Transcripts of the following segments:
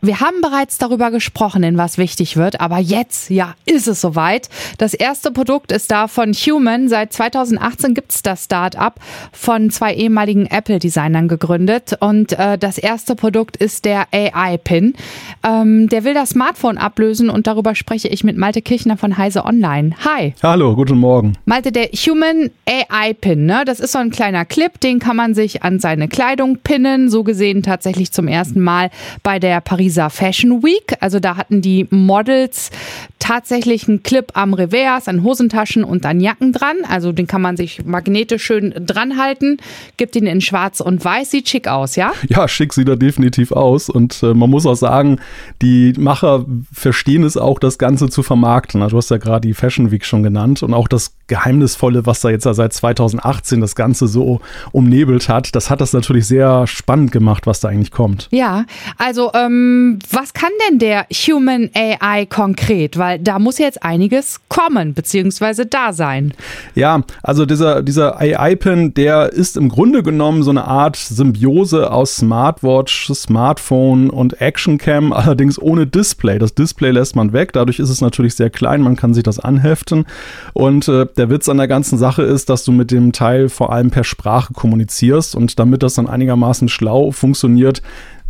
Wir haben bereits darüber gesprochen, in was wichtig wird, aber jetzt, ja, ist es soweit. Das erste Produkt ist da von Human. Seit 2018 gibt es das Start-up von zwei ehemaligen Apple-Designern gegründet. Und äh, das erste Produkt ist der AI-Pin. Ähm, der will das Smartphone ablösen und darüber spreche ich mit Malte Kirchner von Heise Online. Hi. Hallo, guten Morgen. Malte, der Human AI-Pin, ne? das ist so ein kleiner Clip, den kann man sich an seine Kleidung pinnen. So gesehen tatsächlich zum ersten Mal bei der Paris Pariser Fashion Week. Also da hatten die Models tatsächlich einen Clip am Revers, an Hosentaschen und an Jacken dran. Also den kann man sich magnetisch schön dran halten. Gibt ihn in schwarz und weiß. Sieht schick aus, ja? Ja, schick sieht er definitiv aus. Und äh, man muss auch sagen, die Macher verstehen es auch, das Ganze zu vermarkten. Also, du hast ja gerade die Fashion Week schon genannt und auch das Geheimnisvolle, was da jetzt seit 2018 das Ganze so umnebelt hat, das hat das natürlich sehr spannend gemacht, was da eigentlich kommt. Ja, also ähm, ähm, was kann denn der Human AI konkret? Weil da muss jetzt einiges kommen, beziehungsweise da sein. Ja, also dieser, dieser AI-Pin, der ist im Grunde genommen so eine Art Symbiose aus Smartwatch, Smartphone und Actioncam, allerdings ohne Display. Das Display lässt man weg, dadurch ist es natürlich sehr klein, man kann sich das anheften. Und äh, der Witz an der ganzen Sache ist, dass du mit dem Teil vor allem per Sprache kommunizierst und damit das dann einigermaßen schlau funktioniert,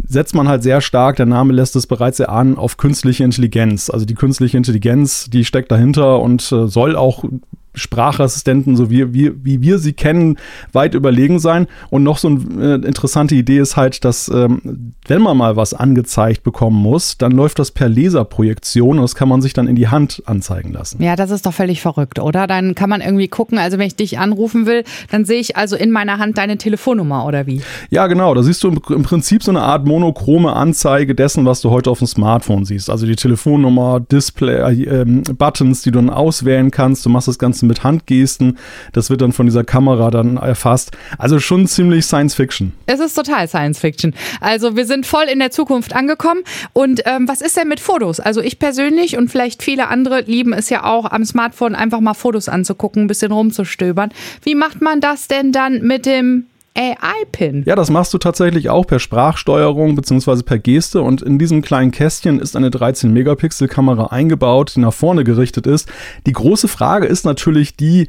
setzt man halt sehr stark, der Name lässt es bereits erahnen, auf künstliche Intelligenz. Also die künstliche Intelligenz, die steckt dahinter und äh, soll auch Sprachassistenten, so wie, wie, wie wir sie kennen, weit überlegen sein. Und noch so eine äh, interessante Idee ist halt, dass ähm, wenn man mal was angezeigt bekommen muss, dann läuft das per Laserprojektion und das kann man sich dann in die Hand anzeigen lassen. Ja, das ist doch völlig verrückt, oder? Dann kann man irgendwie gucken, also wenn ich dich anrufen will, dann sehe ich also in meiner Hand deine Telefonnummer oder wie? Ja, genau. Da siehst du im, im Prinzip so eine Art monochrome Anzeige dessen, was du heute auf dem Smartphone siehst. Also die Telefonnummer, Display, äh, Buttons, die du dann auswählen kannst. Du machst das Ganze mit Handgesten. Das wird dann von dieser Kamera dann erfasst. Also schon ziemlich Science Fiction. Es ist total Science Fiction. Also wir sind voll in der Zukunft angekommen. Und ähm, was ist denn mit Fotos? Also ich persönlich und vielleicht viele andere lieben es ja auch am Smartphone einfach mal Fotos anzugucken, ein bisschen rumzustöbern. Wie macht man das denn dann mit dem AI-Pin. Ja, das machst du tatsächlich auch per Sprachsteuerung bzw. per Geste und in diesem kleinen Kästchen ist eine 13-Megapixel-Kamera eingebaut, die nach vorne gerichtet ist. Die große Frage ist natürlich die,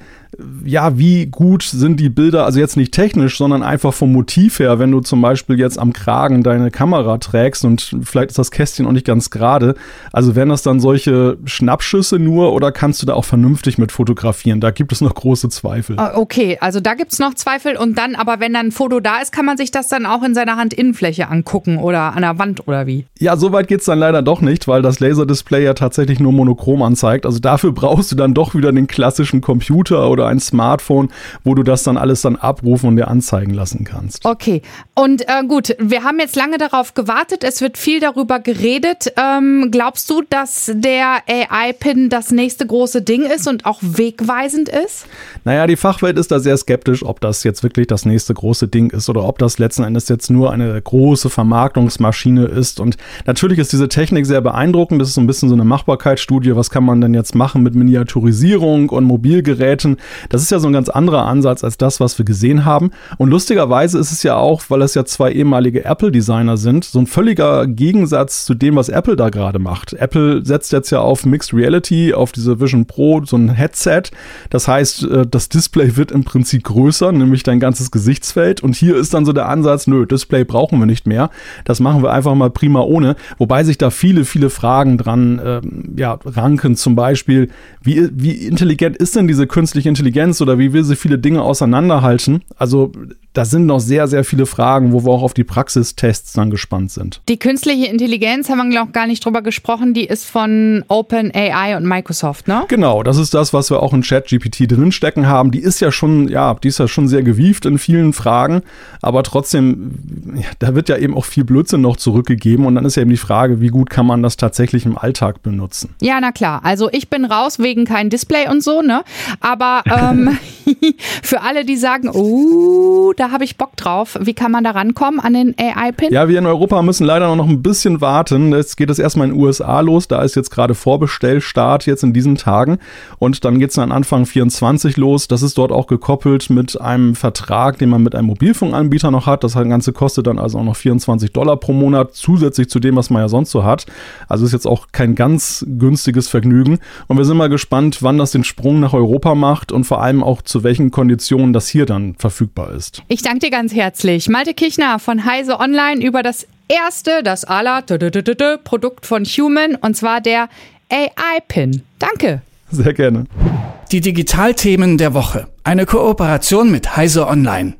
ja, wie gut sind die Bilder, also jetzt nicht technisch, sondern einfach vom Motiv her, wenn du zum Beispiel jetzt am Kragen deine Kamera trägst und vielleicht ist das Kästchen auch nicht ganz gerade. Also wären das dann solche Schnappschüsse nur oder kannst du da auch vernünftig mit fotografieren? Da gibt es noch große Zweifel. Ah, okay, also da gibt es noch Zweifel und dann, aber wenn dann ein Foto da ist, kann man sich das dann auch in seiner Handinnenfläche angucken oder an der Wand oder wie? Ja, so weit geht es dann leider doch nicht, weil das Laserdisplay ja tatsächlich nur monochrom anzeigt. Also dafür brauchst du dann doch wieder den klassischen Computer oder oder ein Smartphone, wo du das dann alles dann abrufen und dir anzeigen lassen kannst. Okay. Und äh, gut, wir haben jetzt lange darauf gewartet. Es wird viel darüber geredet. Ähm, glaubst du, dass der AI-Pin das nächste große Ding ist und auch wegweisend ist? Naja, die Fachwelt ist da sehr skeptisch, ob das jetzt wirklich das nächste große Ding ist oder ob das letzten Endes jetzt nur eine große Vermarktungsmaschine ist. Und natürlich ist diese Technik sehr beeindruckend. Das ist so ein bisschen so eine Machbarkeitsstudie. Was kann man denn jetzt machen mit Miniaturisierung und Mobilgeräten? Das ist ja so ein ganz anderer Ansatz als das, was wir gesehen haben. Und lustigerweise ist es ja auch, weil es ja zwei ehemalige Apple-Designer sind, so ein völliger Gegensatz zu dem, was Apple da gerade macht. Apple setzt jetzt ja auf Mixed Reality, auf diese Vision Pro, so ein Headset. Das heißt, äh, das Display wird im Prinzip größer, nämlich dein ganzes Gesichtsfeld. Und hier ist dann so der Ansatz, nö, Display brauchen wir nicht mehr. Das machen wir einfach mal prima ohne. Wobei sich da viele, viele Fragen dran äh, ja, ranken. Zum Beispiel, wie, wie intelligent ist denn diese künstliche Intelligenz oder wie will sie viele Dinge auseinanderhalten? Also da sind noch sehr, sehr viele Fragen, wo wir auch auf die Praxistests dann gespannt sind. Die künstliche Intelligenz haben wir, glaube ich, gar nicht drüber gesprochen. Die ist von OpenAI und Microsoft, ne? Genau, das ist das, was wir auch in ChatGPT drinstecken haben. Die ist ja schon, ja, die ist ja schon sehr gewieft in vielen Fragen, aber trotzdem, ja, da wird ja eben auch viel Blödsinn noch zurückgegeben und dann ist ja eben die Frage, wie gut kann man das tatsächlich im Alltag benutzen? Ja, na klar. Also ich bin raus wegen kein Display und so, ne? Aber ähm, für alle, die sagen, oh, da habe ich Bock drauf. Wie kann man da rankommen an den AI-Pin? Ja, wir in Europa müssen leider noch ein bisschen warten. Jetzt geht es erstmal in den USA los. Da ist jetzt gerade Vorbestellstart jetzt in diesen Tagen. Und dann geht es dann Anfang 24 los. Das ist dort auch gekoppelt mit einem Vertrag, den man mit einem Mobilfunkanbieter noch hat. Das Ganze kostet dann also auch noch 24 Dollar pro Monat zusätzlich zu dem, was man ja sonst so hat. Also ist jetzt auch kein ganz günstiges Vergnügen. Und wir sind mal gespannt, wann das den Sprung nach Europa macht und vor allem auch zu welchen Konditionen das hier dann verfügbar ist. Ich danke dir ganz herzlich. Malte Kichner von Heise Online über das erste, das aller Produkt von Human und zwar der AI-Pin. Danke. Sehr gerne. Die Digitalthemen der Woche. Eine Kooperation mit Heise Online.